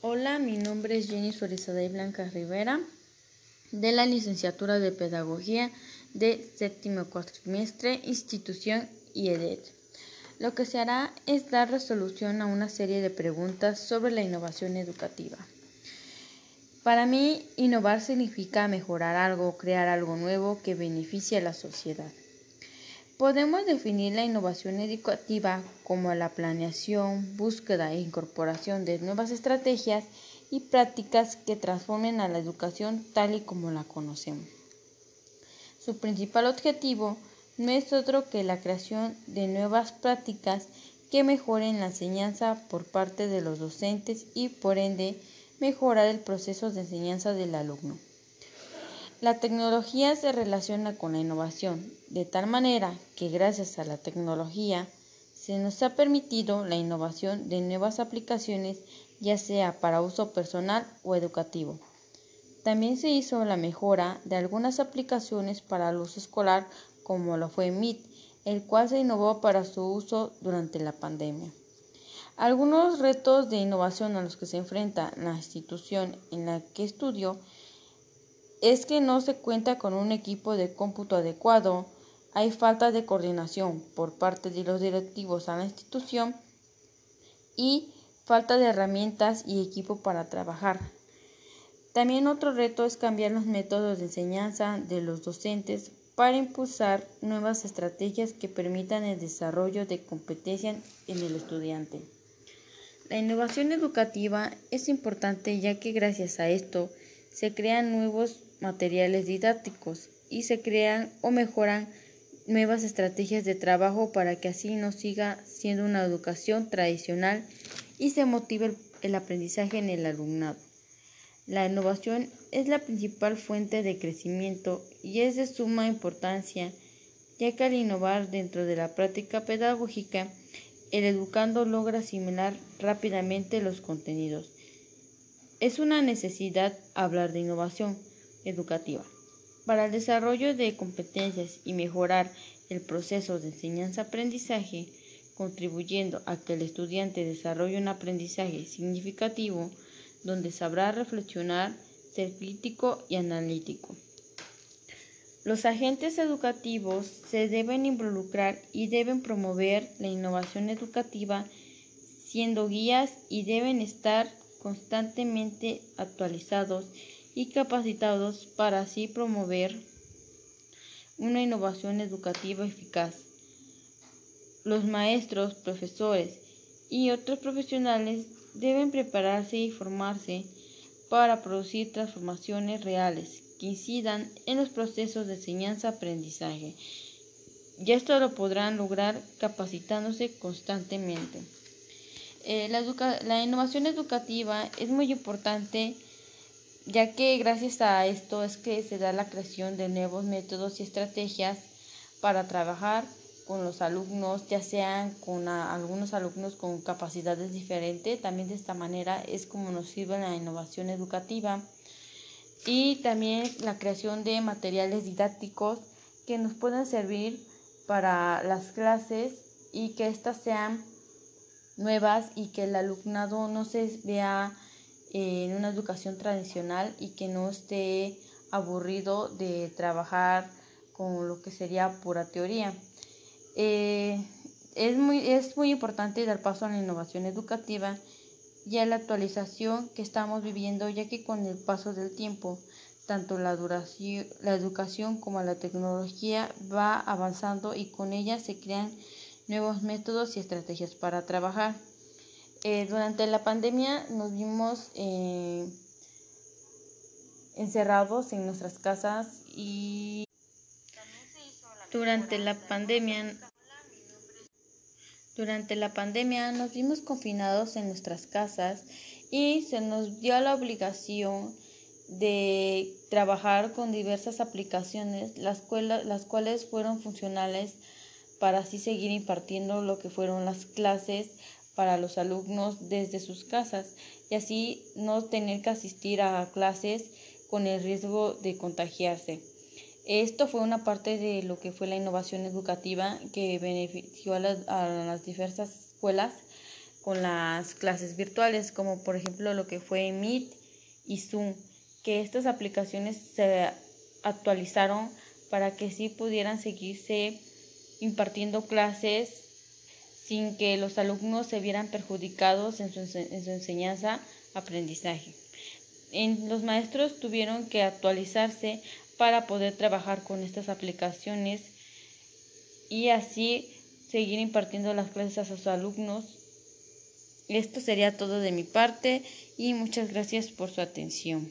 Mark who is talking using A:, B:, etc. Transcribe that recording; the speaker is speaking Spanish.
A: Hola, mi nombre es Jenny Suárez y Blanca Rivera, de la licenciatura de Pedagogía de séptimo cuatrimestre, institución IEDET. Lo que se hará es dar resolución a una serie de preguntas sobre la innovación educativa. Para mí, innovar significa mejorar algo, crear algo nuevo que beneficie a la sociedad. Podemos definir la innovación educativa como la planeación, búsqueda e incorporación de nuevas estrategias y prácticas que transformen a la educación tal y como la conocemos. Su principal objetivo no es otro que la creación de nuevas prácticas que mejoren la enseñanza por parte de los docentes y por ende mejorar el proceso de enseñanza del alumno. La tecnología se relaciona con la innovación, de tal manera que gracias a la tecnología se nos ha permitido la innovación de nuevas aplicaciones, ya sea para uso personal o educativo. También se hizo la mejora de algunas aplicaciones para el uso escolar, como lo fue Meet, el cual se innovó para su uso durante la pandemia. Algunos retos de innovación a los que se enfrenta la institución en la que estudió es que no se cuenta con un equipo de cómputo adecuado, hay falta de coordinación por parte de los directivos a la institución y falta de herramientas y equipo para trabajar. También otro reto es cambiar los métodos de enseñanza de los docentes para impulsar nuevas estrategias que permitan el desarrollo de competencias en el estudiante. La innovación educativa es importante ya que gracias a esto se crean nuevos materiales didácticos y se crean o mejoran nuevas estrategias de trabajo para que así no siga siendo una educación tradicional y se motive el, aprendizaje en el alumnado. La innovación es la principal fuente de crecimiento y es de suma importancia, ya que al innovar dentro de la práctica pedagógica, el educando logra asimilar rápidamente los contenidos. Es una necesidad hablar de innovación, educativa. Para el desarrollo de competencias y mejorar el proceso de enseñanza-aprendizaje, contribuyendo a que el estudiante desarrolle un aprendizaje significativo donde sabrá reflexionar, ser crítico y analítico. Los agentes educativos se deben involucrar y deben promover la innovación educativa siendo guías y deben estar constantemente actualizados y capacitados para así promover una innovación educativa eficaz. Los maestros, profesores y otros profesionales deben prepararse y formarse para producir transformaciones reales que incidan en los procesos de enseñanza-aprendizaje. Y esto lo podrán lograr capacitándose constantemente. Eh, la, la innovación educativa es muy importante ya que gracias a esto es que se da la creación de nuevos métodos y estrategias para trabajar con los alumnos, ya sean con algunos alumnos con capacidades diferentes. También de esta manera es como nos sirve la innovación educativa y también la creación de materiales didácticos que nos puedan servir para las clases y que éstas sean nuevas y que el alumnado no se vea en una educación tradicional y que no esté aburrido de trabajar con lo que sería pura teoría. Eh, es, muy, es muy importante dar paso a la innovación educativa y a la actualización que estamos viviendo, ya que con el paso del tiempo, tanto la, duración, la educación como la tecnología va avanzando y con ella se crean nuevos métodos y estrategias para trabajar. Eh, durante la pandemia nos vimos eh, encerrados en nuestras casas y durante la pandemia durante la pandemia nos vimos confinados en nuestras casas y se nos dio la obligación de trabajar con diversas aplicaciones, las, las cuales fueron funcionales para así seguir impartiendo lo que fueron las clases para los alumnos desde sus casas y así no tener que asistir a clases con el riesgo de contagiarse. Esto fue una parte de lo que fue la innovación educativa que benefició a las, diversas escuelas con las clases virtuales, como por ejemplo lo que fue Meet y Zoom, que estas aplicaciones se actualizaron para que sí pudieran seguirse impartiendo clases sin que los alumnos se vieran perjudicados en su, en su enseñanza aprendizaje. En, los maestros tuvieron que actualizarse para poder trabajar con estas aplicaciones y así seguir impartiendo las clases a sus alumnos. Esto sería todo de mi parte y muchas gracias por su atención.